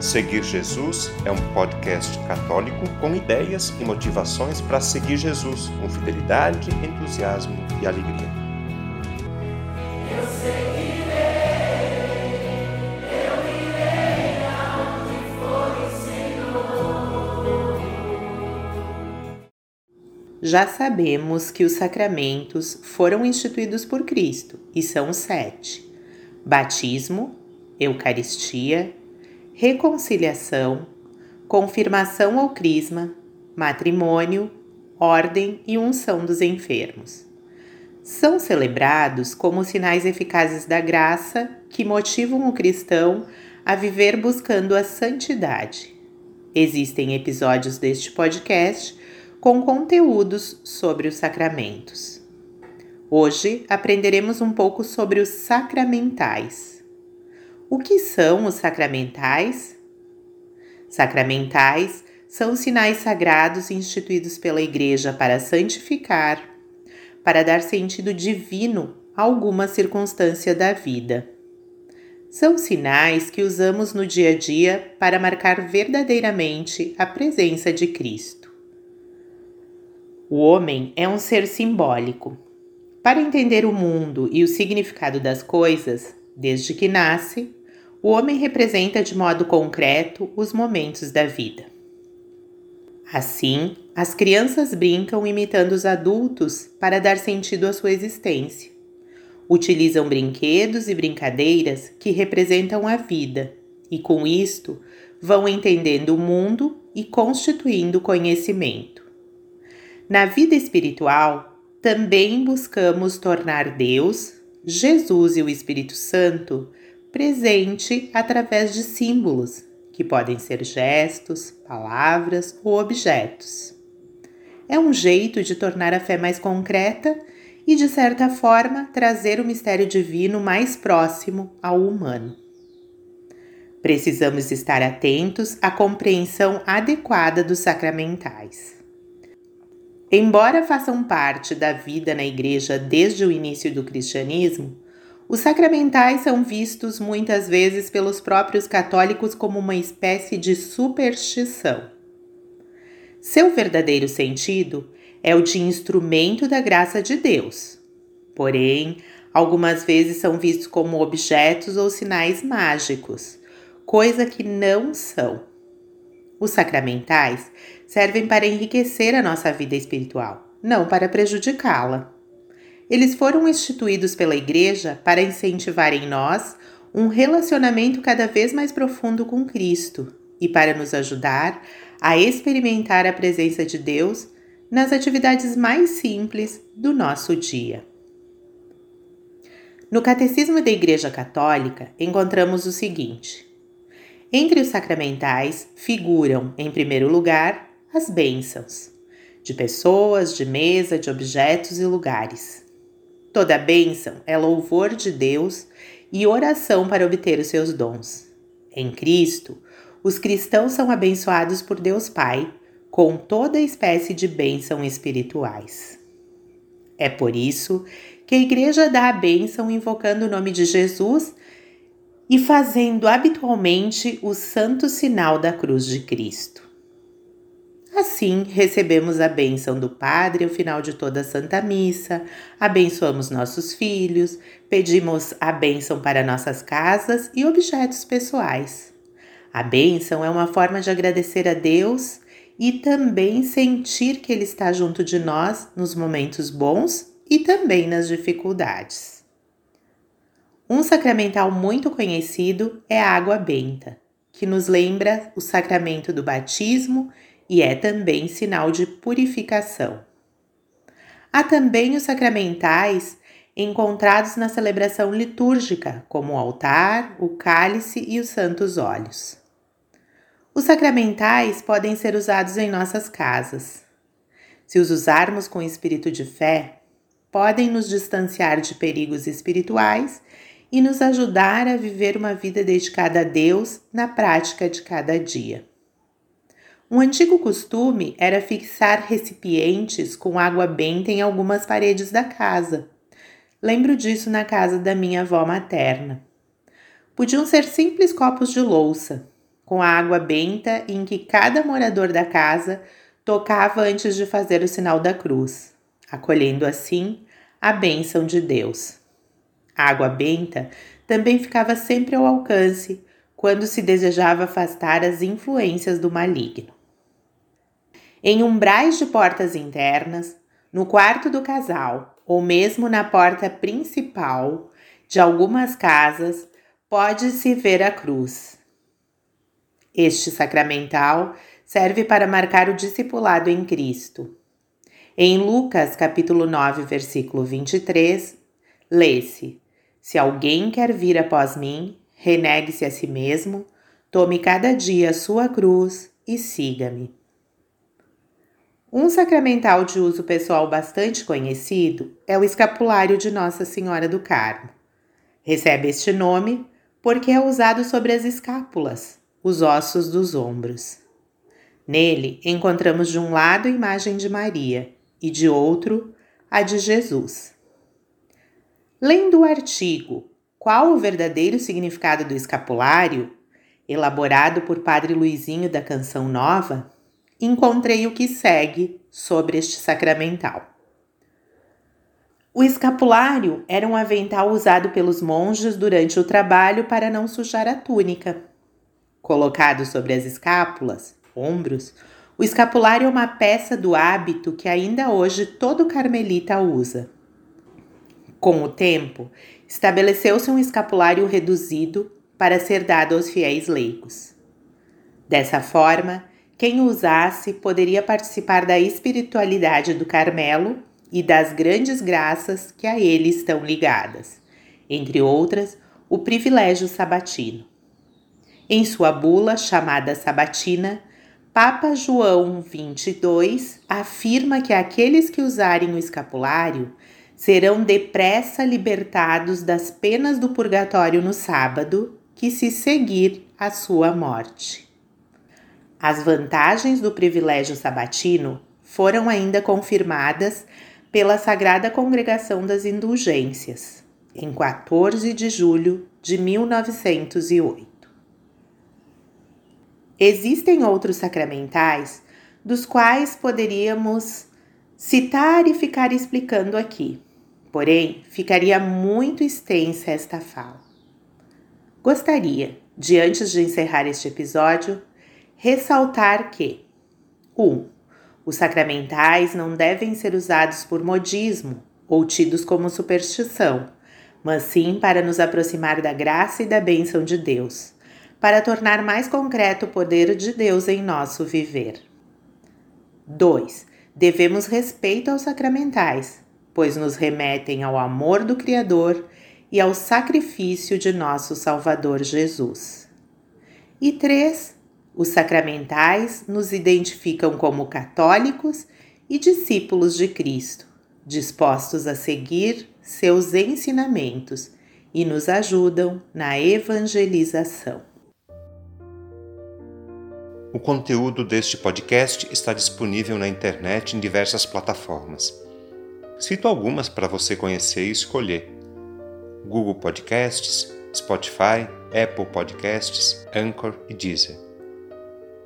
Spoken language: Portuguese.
Seguir Jesus é um podcast católico com ideias e motivações para seguir Jesus com fidelidade, entusiasmo e alegria. Eu seguirei, eu irei aonde for o Senhor. Já sabemos que os sacramentos foram instituídos por Cristo e são sete: batismo, Eucaristia, reconciliação, confirmação ou crisma, matrimônio, ordem e unção dos enfermos. São celebrados como sinais eficazes da graça que motivam o cristão a viver buscando a santidade. Existem episódios deste podcast com conteúdos sobre os sacramentos. Hoje aprenderemos um pouco sobre os sacramentais. O que são os sacramentais? Sacramentais são sinais sagrados instituídos pela Igreja para santificar, para dar sentido divino a alguma circunstância da vida. São sinais que usamos no dia a dia para marcar verdadeiramente a presença de Cristo. O homem é um ser simbólico. Para entender o mundo e o significado das coisas, desde que nasce, o homem representa de modo concreto os momentos da vida. Assim, as crianças brincam imitando os adultos para dar sentido à sua existência. Utilizam brinquedos e brincadeiras que representam a vida e, com isto, vão entendendo o mundo e constituindo conhecimento. Na vida espiritual, também buscamos tornar Deus, Jesus e o Espírito Santo presente através de símbolos, que podem ser gestos, palavras ou objetos. É um jeito de tornar a fé mais concreta e, de certa forma, trazer o mistério divino mais próximo ao humano. Precisamos estar atentos à compreensão adequada dos sacramentais. Embora façam parte da vida na Igreja desde o início do cristianismo, os sacramentais são vistos muitas vezes pelos próprios católicos como uma espécie de superstição. Seu verdadeiro sentido é o de instrumento da graça de Deus. Porém, algumas vezes são vistos como objetos ou sinais mágicos, coisa que não são. Os sacramentais servem para enriquecer a nossa vida espiritual, não para prejudicá-la. Eles foram instituídos pela Igreja para incentivar em nós um relacionamento cada vez mais profundo com Cristo e para nos ajudar a experimentar a presença de Deus nas atividades mais simples do nosso dia. No Catecismo da Igreja Católica, encontramos o seguinte: entre os sacramentais figuram, em primeiro lugar, as bênçãos, de pessoas, de mesa, de objetos e lugares. Toda bênção é louvor de Deus e oração para obter os seus dons. Em Cristo, os cristãos são abençoados por Deus Pai com toda espécie de bênção espirituais. É por isso que a Igreja dá a bênção invocando o nome de Jesus e fazendo habitualmente o santo sinal da cruz de Cristo. Assim, recebemos a bênção do Padre ao final de toda a Santa Missa, abençoamos nossos filhos, pedimos a bênção para nossas casas e objetos pessoais. A bênção é uma forma de agradecer a Deus e também sentir que Ele está junto de nós nos momentos bons e também nas dificuldades. Um sacramental muito conhecido é a água benta, que nos lembra o sacramento do batismo e é também sinal de purificação. Há também os sacramentais encontrados na celebração litúrgica, como o altar, o cálice e os santos óleos. Os sacramentais podem ser usados em nossas casas. Se os usarmos com espírito de fé, podem nos distanciar de perigos espirituais e nos ajudar a viver uma vida dedicada a Deus na prática de cada dia. Um antigo costume era fixar recipientes com água benta em algumas paredes da casa. Lembro disso na casa da minha avó materna. Podiam ser simples copos de louça, com a água benta em que cada morador da casa tocava antes de fazer o sinal da cruz, acolhendo assim a bênção de Deus. A água benta também ficava sempre ao alcance quando se desejava afastar as influências do maligno. Em umbrais de portas internas, no quarto do casal ou mesmo na porta principal de algumas casas, pode-se ver a cruz. Este sacramental serve para marcar o discipulado em Cristo. Em Lucas, capítulo 9, versículo 23, lê-se: Se alguém quer vir após mim, renegue-se a si mesmo, tome cada dia a sua cruz e siga-me. Um sacramental de uso pessoal bastante conhecido é o escapulário de Nossa Senhora do Carmo. Recebe este nome porque é usado sobre as escápulas, os ossos dos ombros. Nele encontramos de um lado a imagem de Maria e de outro a de Jesus. Lendo o artigo Qual o verdadeiro significado do escapulário, elaborado por Padre Luizinho da Canção Nova, encontrei o que segue sobre este sacramental. O escapulário era um avental usado pelos monges durante o trabalho para não sujar a túnica. Colocado sobre as escápulas, ombros, o escapulário é uma peça do hábito que ainda hoje todo carmelita usa. Com o tempo, estabeleceu-se um escapulário reduzido para ser dado aos fiéis leigos. Dessa forma, quem usasse poderia participar da espiritualidade do Carmelo e das grandes graças que a ele estão ligadas, entre outras, o privilégio sabatino. Em sua bula chamada Sabatina, Papa João XXII afirma que aqueles que usarem o escapulário serão depressa libertados das penas do purgatório no sábado, que se seguir a sua morte. As vantagens do privilégio sabatino foram ainda confirmadas pela Sagrada Congregação das Indulgências, em 14 de julho de 1908. Existem outros sacramentais dos quais poderíamos citar e ficar explicando aqui, porém ficaria muito extensa esta fala. Gostaria de, antes de encerrar este episódio, ressaltar que 1. Um, os sacramentais não devem ser usados por modismo ou tidos como superstição, mas sim para nos aproximar da graça e da bênção de Deus para tornar mais concreto o poder de Deus em nosso viver. 2. Devemos respeito aos sacramentais, pois nos remetem ao amor do Criador e ao sacrifício de nosso Salvador Jesus. E 3. Os sacramentais nos identificam como católicos e discípulos de Cristo, dispostos a seguir seus ensinamentos e nos ajudam na evangelização. O conteúdo deste podcast está disponível na internet em diversas plataformas. Cito algumas para você conhecer e escolher: Google Podcasts, Spotify, Apple Podcasts, Anchor e Deezer.